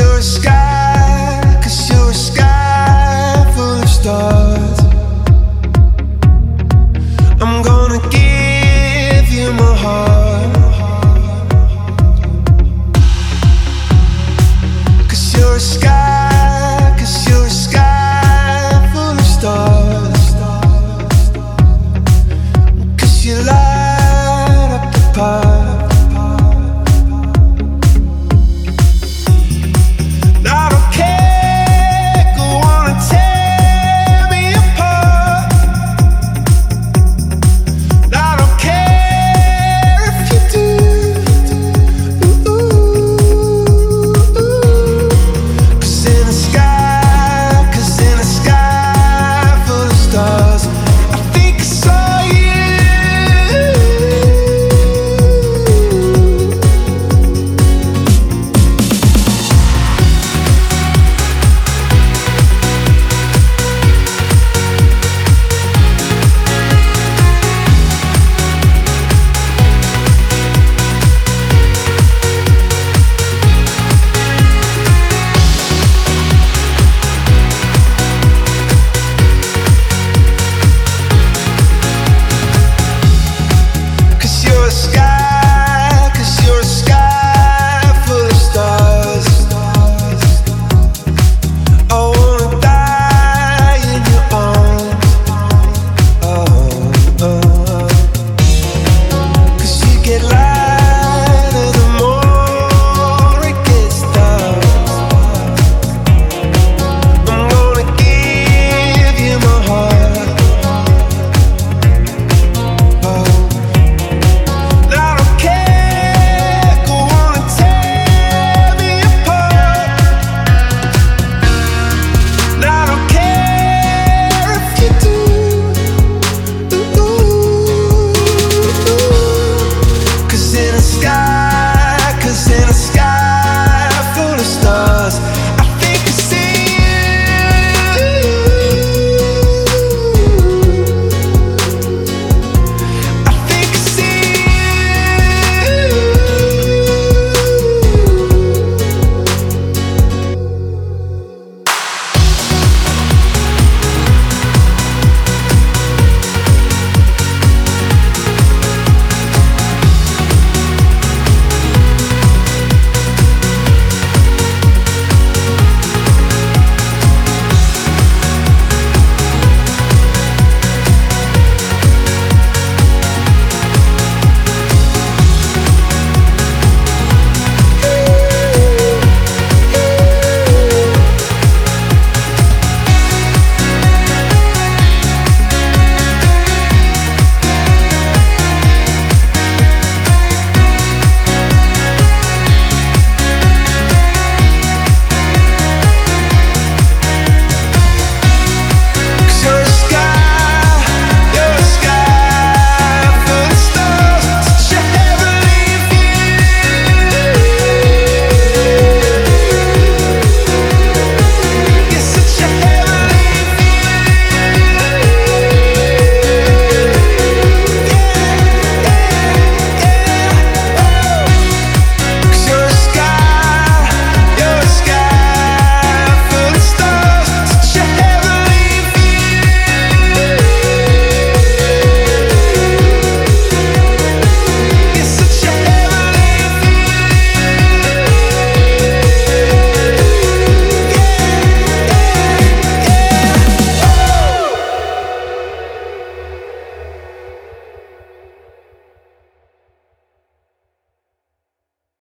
your sky.